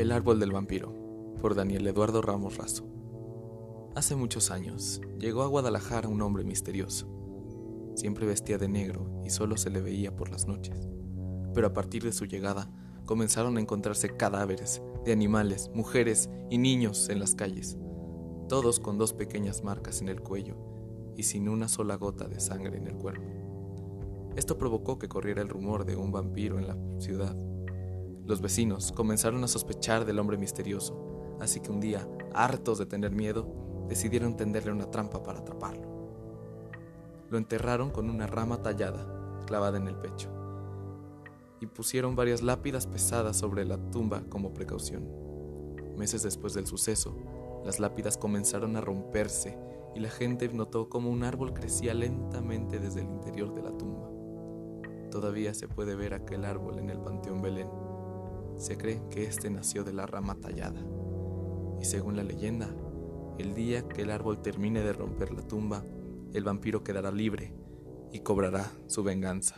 El árbol del vampiro, por Daniel Eduardo Ramos Razo. Hace muchos años llegó a Guadalajara un hombre misterioso. Siempre vestía de negro y solo se le veía por las noches. Pero a partir de su llegada comenzaron a encontrarse cadáveres de animales, mujeres y niños en las calles, todos con dos pequeñas marcas en el cuello y sin una sola gota de sangre en el cuerpo. Esto provocó que corriera el rumor de un vampiro en la ciudad los vecinos comenzaron a sospechar del hombre misterioso, así que un día, hartos de tener miedo, decidieron tenderle una trampa para atraparlo. Lo enterraron con una rama tallada, clavada en el pecho, y pusieron varias lápidas pesadas sobre la tumba como precaución. Meses después del suceso, las lápidas comenzaron a romperse y la gente notó como un árbol crecía lentamente desde el interior de la tumba. Todavía se puede ver aquel árbol en el Panteón Belén se cree que éste nació de la rama tallada. Y según la leyenda, el día que el árbol termine de romper la tumba, el vampiro quedará libre y cobrará su venganza.